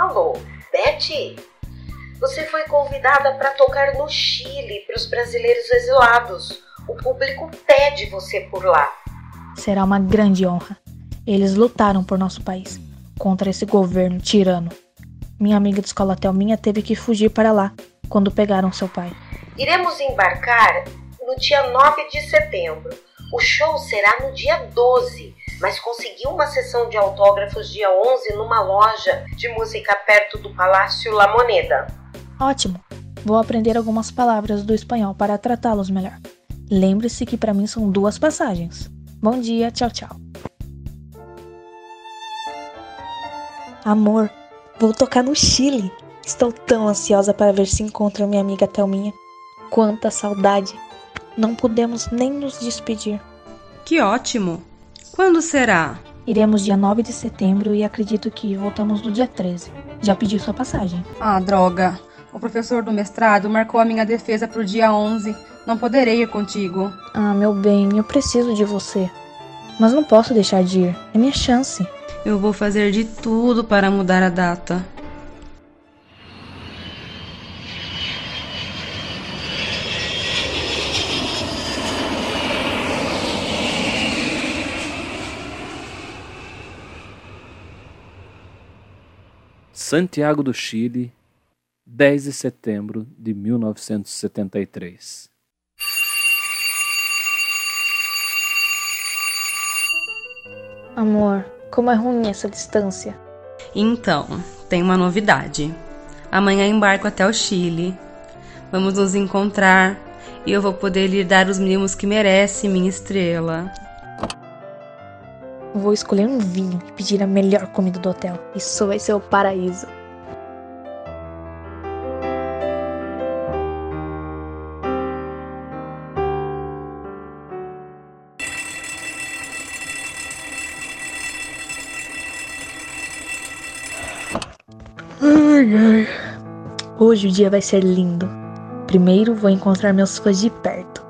Oh, Betty, você foi convidada para tocar no Chile para os brasileiros exilados. O público pede você por lá. Será uma grande honra. Eles lutaram por nosso país contra esse governo tirano. Minha amiga de escola Thelminha teve que fugir para lá quando pegaram seu pai. Iremos embarcar no dia 9 de setembro. O show será no dia 12, mas consegui uma sessão de autógrafos dia 11 numa loja de música perto do Palácio La Moneda. Ótimo! Vou aprender algumas palavras do espanhol para tratá-los melhor. Lembre-se que para mim são duas passagens. Bom dia, tchau, tchau. Amor, vou tocar no Chile. Estou tão ansiosa para ver se encontro minha amiga Thelminha. Quanta saudade! Não podemos nem nos despedir. Que ótimo! Quando será? Iremos dia 9 de setembro e acredito que voltamos no dia 13. Já pedi sua passagem. Ah, droga. O professor do mestrado marcou a minha defesa para o dia 11. Não poderei ir contigo. Ah, meu bem, eu preciso de você. Mas não posso deixar de ir. É minha chance. Eu vou fazer de tudo para mudar a data. Santiago do Chile, 10 de setembro de 1973. Amor, como é ruim essa distância. Então, tem uma novidade. Amanhã embarco até o Chile. Vamos nos encontrar e eu vou poder lhe dar os mimos que merece, minha estrela. Vou escolher um vinho e pedir a melhor comida do hotel. Isso vai ser o paraíso. Hoje o dia vai ser lindo. Primeiro vou encontrar meus fãs de perto.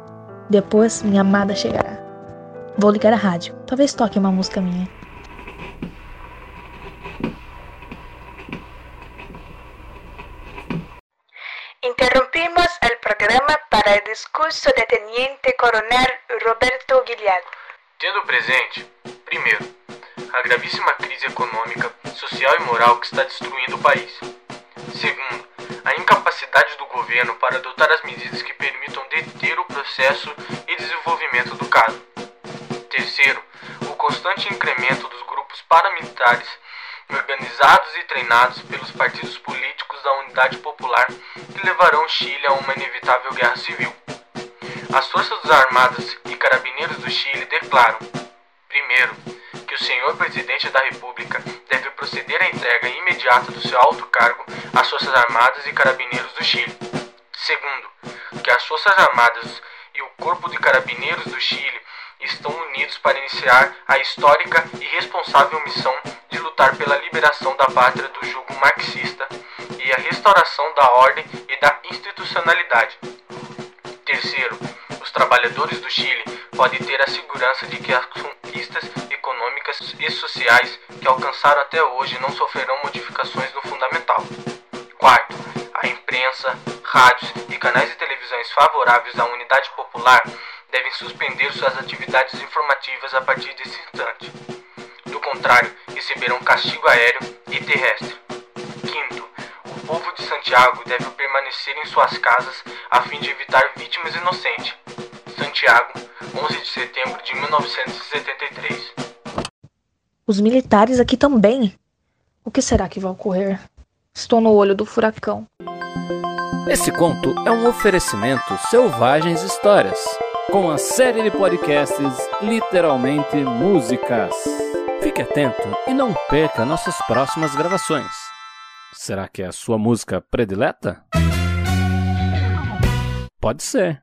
Depois minha amada chegará. Vou ligar a rádio. Talvez toque uma música minha. Interrumpimos el programa para el discurso de Teniente Coronel Roberto Guilhard. Tendo presente, primeiro, a gravíssima crise econômica, social e moral que está destruindo o país. Segundo, a incapacidade do governo para adotar as medidas que permitam deter o processo e desenvolvimento do caso. Terceiro, o constante incremento dos grupos paramilitares organizados e treinados pelos partidos políticos da Unidade Popular que levarão Chile a uma inevitável guerra civil. As Forças Armadas e Carabineiros do Chile declaram, primeiro, que o senhor presidente da República deve proceder à entrega imediata do seu alto cargo às Forças Armadas e Carabineiros do Chile. Segundo, que as Forças Armadas e o Corpo de Carabineiros do Chile estão unidos para iniciar a histórica e responsável missão de lutar pela liberação da pátria do jugo marxista e a restauração da ordem e da institucionalidade. Terceiro, os trabalhadores do Chile podem ter a segurança de que as conquistas econômicas e sociais que alcançaram até hoje não sofrerão modificações no fundamental. Quarto, a imprensa, rádios e canais de televisões favoráveis à unidade popular devem suspender suas atividades informativas a partir desse instante. Do contrário, receberão castigo aéreo e terrestre. Quinto, o povo de Santiago deve permanecer em suas casas a fim de evitar vítimas inocentes. Santiago, 11 de setembro de 1973. Os militares aqui também. O que será que vai ocorrer? Estou no olho do furacão. Esse conto é um oferecimento Selvagens Histórias, com a série de podcasts Literalmente Músicas. Fique atento e não perca nossas próximas gravações. Será que é a sua música predileta? Pode ser.